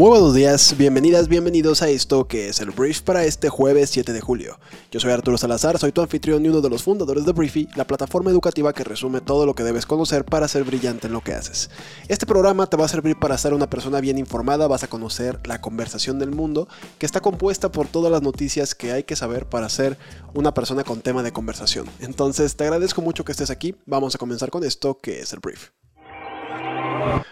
Muy buenos días, bienvenidas, bienvenidos a esto que es el Brief para este jueves 7 de julio. Yo soy Arturo Salazar, soy tu anfitrión y uno de los fundadores de Briefy, la plataforma educativa que resume todo lo que debes conocer para ser brillante en lo que haces. Este programa te va a servir para ser una persona bien informada, vas a conocer la conversación del mundo, que está compuesta por todas las noticias que hay que saber para ser una persona con tema de conversación. Entonces te agradezco mucho que estés aquí, vamos a comenzar con esto que es el Brief.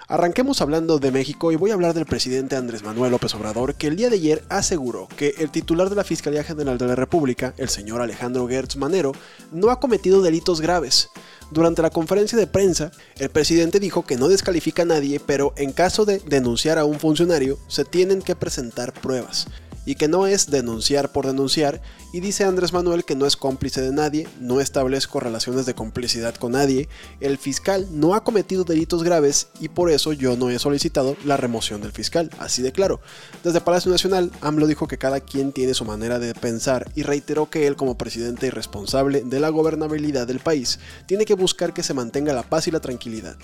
Arranquemos hablando de México y voy a hablar del presidente Andrés Manuel López Obrador, que el día de ayer aseguró que el titular de la Fiscalía General de la República, el señor Alejandro Gertz Manero, no ha cometido delitos graves. Durante la conferencia de prensa, el presidente dijo que no descalifica a nadie, pero en caso de denunciar a un funcionario, se tienen que presentar pruebas y que no es denunciar por denunciar, y dice Andrés Manuel que no es cómplice de nadie, no establezco relaciones de complicidad con nadie, el fiscal no ha cometido delitos graves y por eso yo no he solicitado la remoción del fiscal, así de claro. Desde Palacio Nacional, AMLO dijo que cada quien tiene su manera de pensar y reiteró que él como presidente y responsable de la gobernabilidad del país tiene que buscar que se mantenga la paz y la tranquilidad.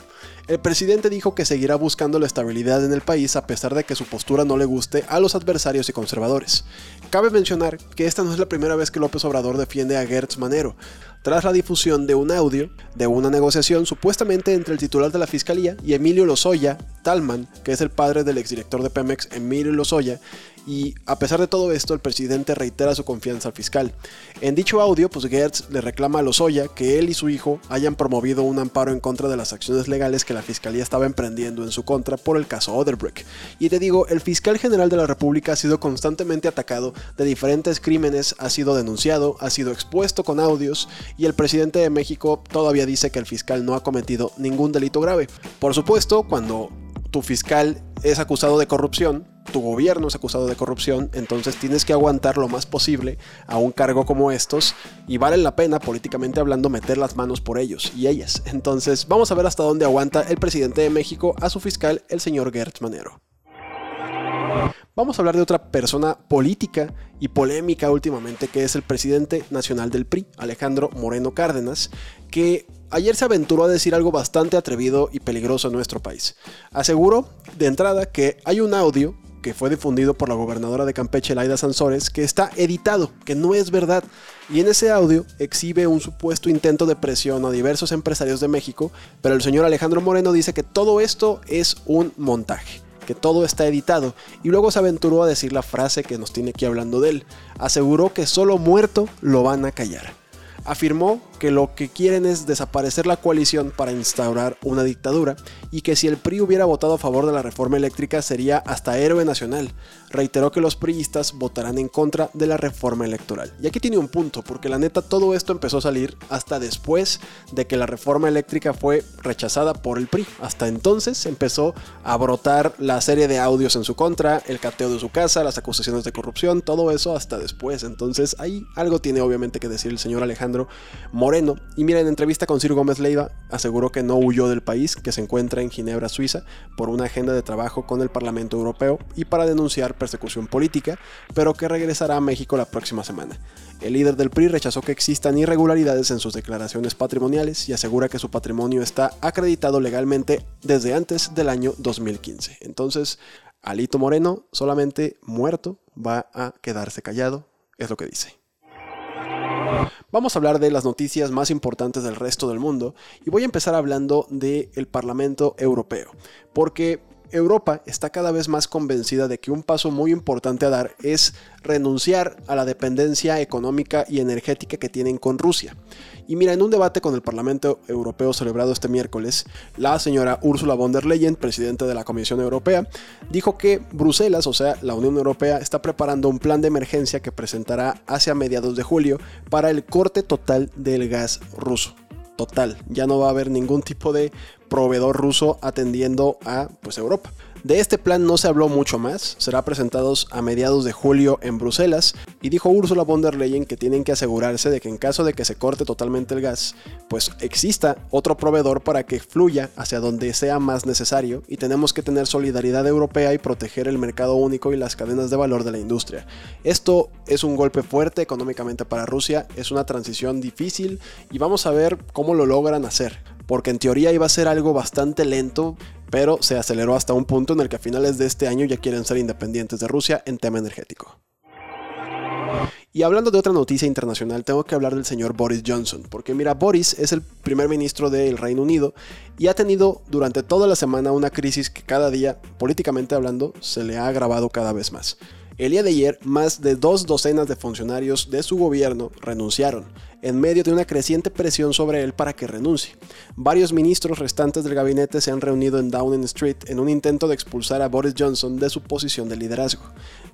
El presidente dijo que seguirá buscando la estabilidad en el país a pesar de que su postura no le guste a los adversarios y conservadores. Cabe mencionar que esta no es la primera vez que López Obrador defiende a Gertz Manero. Tras la difusión de un audio de una negociación supuestamente entre el titular de la fiscalía y Emilio Lozoya Talman, que es el padre del exdirector de Pemex, Emilio Lozoya, y a pesar de todo esto, el presidente reitera su confianza al fiscal. En dicho audio, pues Gertz le reclama a Lozoya que él y su hijo hayan promovido un amparo en contra de las acciones legales que la fiscalía estaba emprendiendo en su contra por el caso Oderbrecht. Y te digo, el fiscal general de la República ha sido constantemente atacado de diferentes crímenes, ha sido denunciado, ha sido expuesto con audios y el presidente de México todavía dice que el fiscal no ha cometido ningún delito grave. Por supuesto, cuando tu fiscal es acusado de corrupción, tu gobierno es acusado de corrupción, entonces tienes que aguantar lo más posible a un cargo como estos y vale la pena, políticamente hablando, meter las manos por ellos y ellas. Entonces vamos a ver hasta dónde aguanta el presidente de México a su fiscal, el señor Gertz Manero. Vamos a hablar de otra persona política y polémica últimamente, que es el presidente nacional del PRI, Alejandro Moreno Cárdenas, que ayer se aventuró a decir algo bastante atrevido y peligroso en nuestro país. Aseguró de entrada que hay un audio que fue difundido por la gobernadora de Campeche, Laida Sansores, que está editado, que no es verdad. Y en ese audio exhibe un supuesto intento de presión a diversos empresarios de México, pero el señor Alejandro Moreno dice que todo esto es un montaje que todo está editado, y luego se aventuró a decir la frase que nos tiene aquí hablando de él. Aseguró que solo muerto lo van a callar. Afirmó que lo que quieren es desaparecer la coalición para instaurar una dictadura y que si el PRI hubiera votado a favor de la reforma eléctrica sería hasta héroe nacional. Reiteró que los priistas votarán en contra de la reforma electoral. Y aquí tiene un punto, porque la neta todo esto empezó a salir hasta después de que la reforma eléctrica fue rechazada por el PRI. Hasta entonces empezó a brotar la serie de audios en su contra, el cateo de su casa, las acusaciones de corrupción, todo eso hasta después. Entonces ahí algo tiene obviamente que decir el señor Alejandro Moreno y mira, en entrevista con Ciro Gómez Leiva, aseguró que no huyó del país, que se encuentra en Ginebra, Suiza, por una agenda de trabajo con el Parlamento Europeo y para denunciar persecución política, pero que regresará a México la próxima semana. El líder del PRI rechazó que existan irregularidades en sus declaraciones patrimoniales y asegura que su patrimonio está acreditado legalmente desde antes del año 2015. Entonces, Alito Moreno, solamente muerto, va a quedarse callado, es lo que dice. Vamos a hablar de las noticias más importantes del resto del mundo y voy a empezar hablando del Parlamento Europeo, porque Europa está cada vez más convencida de que un paso muy importante a dar es renunciar a la dependencia económica y energética que tienen con Rusia. Y mira, en un debate con el Parlamento Europeo celebrado este miércoles, la señora Ursula von der Leyen, presidenta de la Comisión Europea, dijo que Bruselas, o sea, la Unión Europea, está preparando un plan de emergencia que presentará hacia mediados de julio para el corte total del gas ruso total. Ya no va a haber ningún tipo de proveedor ruso atendiendo a pues, Europa. De este plan no se habló mucho más, será presentado a mediados de julio en Bruselas. Y dijo Ursula von der Leyen que tienen que asegurarse de que en caso de que se corte totalmente el gas, pues exista otro proveedor para que fluya hacia donde sea más necesario. Y tenemos que tener solidaridad europea y proteger el mercado único y las cadenas de valor de la industria. Esto es un golpe fuerte económicamente para Rusia, es una transición difícil. Y vamos a ver cómo lo logran hacer porque en teoría iba a ser algo bastante lento, pero se aceleró hasta un punto en el que a finales de este año ya quieren ser independientes de Rusia en tema energético. Y hablando de otra noticia internacional, tengo que hablar del señor Boris Johnson, porque mira, Boris es el primer ministro del Reino Unido y ha tenido durante toda la semana una crisis que cada día, políticamente hablando, se le ha agravado cada vez más. El día de ayer, más de dos docenas de funcionarios de su gobierno renunciaron, en medio de una creciente presión sobre él para que renuncie. Varios ministros restantes del gabinete se han reunido en Downing Street en un intento de expulsar a Boris Johnson de su posición de liderazgo.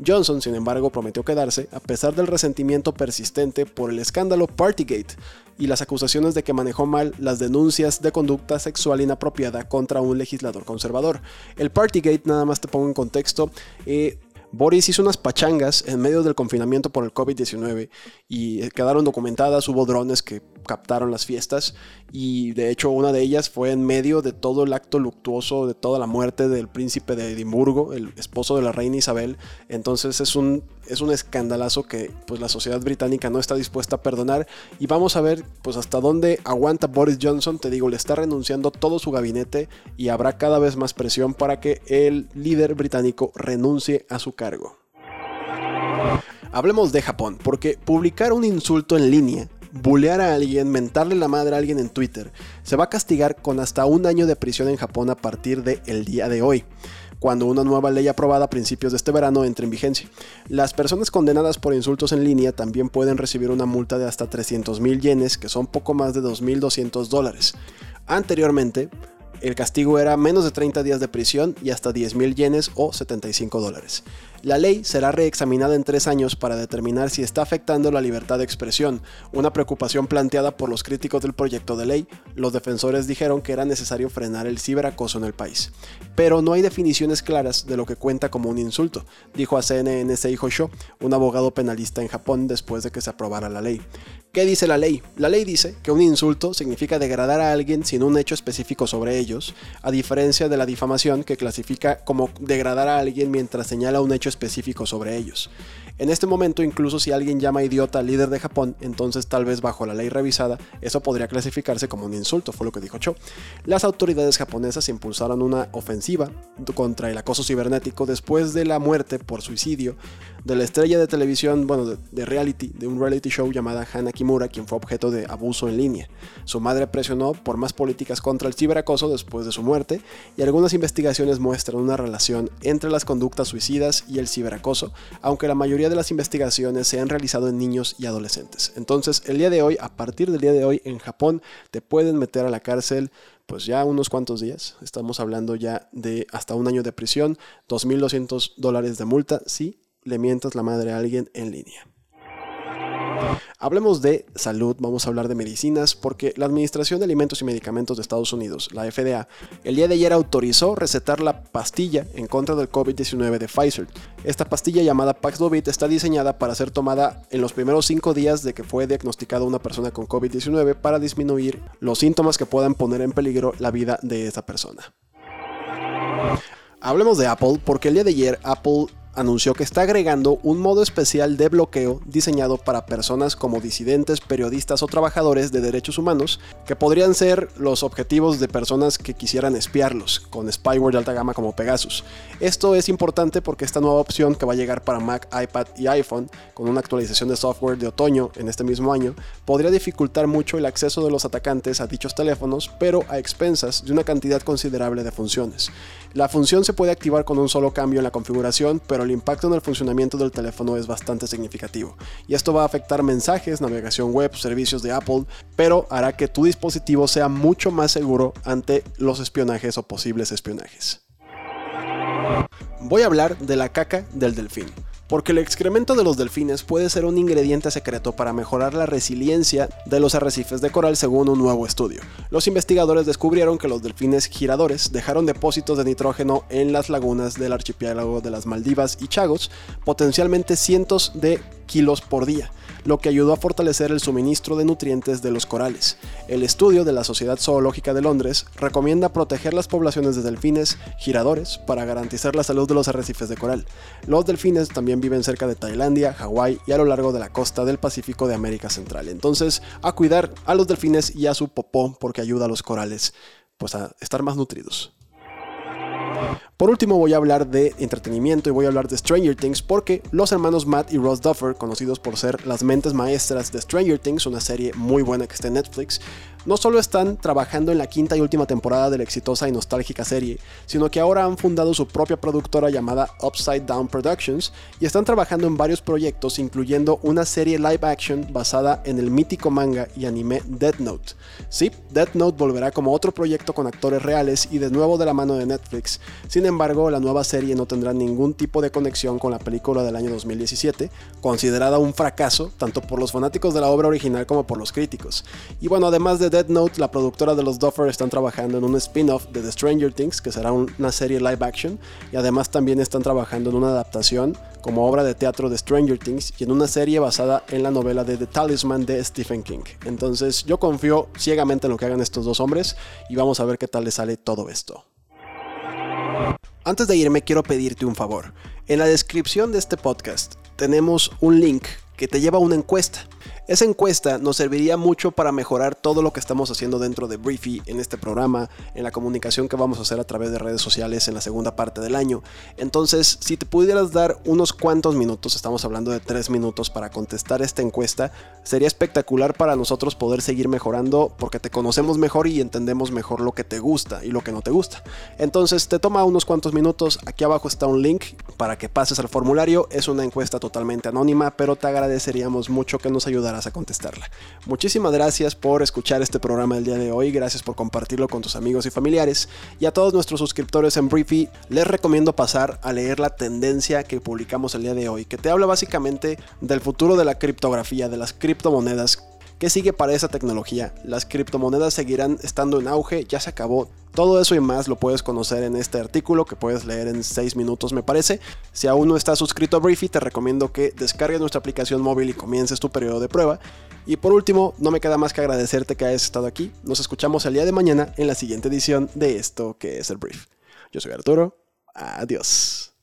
Johnson, sin embargo, prometió quedarse, a pesar del resentimiento persistente por el escándalo Partygate y las acusaciones de que manejó mal las denuncias de conducta sexual inapropiada contra un legislador conservador. El Partygate, nada más te pongo en contexto, eh, Boris hizo unas pachangas en medio del confinamiento por el COVID-19 y quedaron documentadas, hubo drones que captaron las fiestas y de hecho una de ellas fue en medio de todo el acto luctuoso de toda la muerte del príncipe de Edimburgo, el esposo de la reina Isabel. Entonces es un, es un escandalazo que pues la sociedad británica no está dispuesta a perdonar y vamos a ver pues hasta dónde aguanta Boris Johnson, te digo, le está renunciando todo su gabinete y habrá cada vez más presión para que el líder británico renuncie a su cargo. Hablemos de Japón, porque publicar un insulto en línea bulear a alguien, mentarle la madre a alguien en Twitter, se va a castigar con hasta un año de prisión en Japón a partir del el día de hoy cuando una nueva ley aprobada a principios de este verano entre en vigencia. Las personas condenadas por insultos en línea también pueden recibir una multa de hasta 300 mil yenes, que son poco más de 2.200 dólares. Anteriormente, el castigo era menos de 30 días de prisión y hasta 10.000 yenes o 75 dólares. La ley será reexaminada en tres años para determinar si está afectando la libertad de expresión, una preocupación planteada por los críticos del proyecto de ley. Los defensores dijeron que era necesario frenar el ciberacoso en el país. Pero no hay definiciones claras de lo que cuenta como un insulto, dijo a CNN Seiho Sho, un abogado penalista en Japón después de que se aprobara la ley. ¿Qué dice la ley? La ley dice que un insulto significa degradar a alguien sin un hecho específico sobre ellos, a diferencia de la difamación que clasifica como degradar a alguien mientras señala un hecho específico sobre ellos. En este momento, incluso si alguien llama idiota al líder de Japón, entonces tal vez bajo la ley revisada, eso podría clasificarse como un insulto, fue lo que dijo Cho. Las autoridades japonesas impulsaron una ofensiva contra el acoso cibernético después de la muerte por suicidio de la estrella de televisión, bueno, de, reality, de un reality show llamada Hana Kimura, quien fue objeto de abuso en línea. Su madre presionó por más políticas contra el ciberacoso después de su muerte, y algunas investigaciones muestran una relación entre las conductas suicidas y el ciberacoso, aunque la mayoría de las investigaciones se han realizado en niños y adolescentes. Entonces, el día de hoy, a partir del día de hoy, en Japón, te pueden meter a la cárcel pues ya unos cuantos días. Estamos hablando ya de hasta un año de prisión, 2.200 dólares de multa si le mientas la madre a alguien en línea. Hablemos de salud, vamos a hablar de medicinas, porque la Administración de Alimentos y Medicamentos de Estados Unidos, la FDA, el día de ayer autorizó recetar la pastilla en contra del COVID-19 de Pfizer. Esta pastilla llamada Paxlovid está diseñada para ser tomada en los primeros cinco días de que fue diagnosticada una persona con COVID-19 para disminuir los síntomas que puedan poner en peligro la vida de esa persona. Hablemos de Apple, porque el día de ayer Apple anunció que está agregando un modo especial de bloqueo diseñado para personas como disidentes, periodistas o trabajadores de derechos humanos, que podrían ser los objetivos de personas que quisieran espiarlos, con spyware de alta gama como Pegasus. Esto es importante porque esta nueva opción que va a llegar para Mac, iPad y iPhone, con una actualización de software de otoño en este mismo año, podría dificultar mucho el acceso de los atacantes a dichos teléfonos, pero a expensas de una cantidad considerable de funciones. La función se puede activar con un solo cambio en la configuración, pero el impacto en el funcionamiento del teléfono es bastante significativo. Y esto va a afectar mensajes, navegación web, servicios de Apple, pero hará que tu dispositivo sea mucho más seguro ante los espionajes o posibles espionajes. Voy a hablar de la caca del delfín porque el excremento de los delfines puede ser un ingrediente secreto para mejorar la resiliencia de los arrecifes de coral según un nuevo estudio. Los investigadores descubrieron que los delfines giradores dejaron depósitos de nitrógeno en las lagunas del archipiélago de las Maldivas y Chagos, potencialmente cientos de kilos por día, lo que ayudó a fortalecer el suministro de nutrientes de los corales. El estudio de la Sociedad Zoológica de Londres recomienda proteger las poblaciones de delfines giradores para garantizar la salud de los arrecifes de coral. Los delfines también viven cerca de Tailandia, Hawái y a lo largo de la costa del Pacífico de América Central. Entonces, a cuidar a los delfines y a su popó porque ayuda a los corales pues a estar más nutridos. Por último voy a hablar de entretenimiento y voy a hablar de Stranger Things porque los hermanos Matt y Ross Duffer, conocidos por ser las mentes maestras de Stranger Things, una serie muy buena que está en Netflix, no solo están trabajando en la quinta y última temporada de la exitosa y nostálgica serie, sino que ahora han fundado su propia productora llamada Upside Down Productions y están trabajando en varios proyectos incluyendo una serie live action basada en el mítico manga y anime Death Note. Sí, Death Note volverá como otro proyecto con actores reales y de nuevo de la mano de Netflix. Sin embargo, la nueva serie no tendrá ningún tipo de conexión con la película del año 2017, considerada un fracaso tanto por los fanáticos de la obra original como por los críticos. Y bueno, además de Dead Note, la productora de los Duffer están trabajando en un spin-off de The Stranger Things, que será una serie live action, y además también están trabajando en una adaptación como obra de teatro de Stranger Things y en una serie basada en la novela de The Talisman de Stephen King. Entonces yo confío ciegamente en lo que hagan estos dos hombres y vamos a ver qué tal les sale todo esto. Antes de irme quiero pedirte un favor. En la descripción de este podcast tenemos un link que te lleva a una encuesta. Esa encuesta nos serviría mucho para mejorar todo lo que estamos haciendo dentro de Briefy en este programa, en la comunicación que vamos a hacer a través de redes sociales en la segunda parte del año. Entonces, si te pudieras dar unos cuantos minutos, estamos hablando de tres minutos para contestar esta encuesta, sería espectacular para nosotros poder seguir mejorando porque te conocemos mejor y entendemos mejor lo que te gusta y lo que no te gusta. Entonces, te toma unos cuantos minutos, aquí abajo está un link para que pases al formulario, es una encuesta totalmente anónima, pero te agradeceríamos mucho que nos ayudaras a contestarla. Muchísimas gracias por escuchar este programa el día de hoy, gracias por compartirlo con tus amigos y familiares y a todos nuestros suscriptores en Briefy les recomiendo pasar a leer la tendencia que publicamos el día de hoy, que te habla básicamente del futuro de la criptografía, de las criptomonedas ¿Qué sigue para esa tecnología? Las criptomonedas seguirán estando en auge, ya se acabó. Todo eso y más lo puedes conocer en este artículo que puedes leer en 6 minutos me parece. Si aún no estás suscrito a Briefy te recomiendo que descargues nuestra aplicación móvil y comiences tu periodo de prueba. Y por último, no me queda más que agradecerte que hayas estado aquí. Nos escuchamos el día de mañana en la siguiente edición de esto que es el Brief. Yo soy Arturo. Adiós.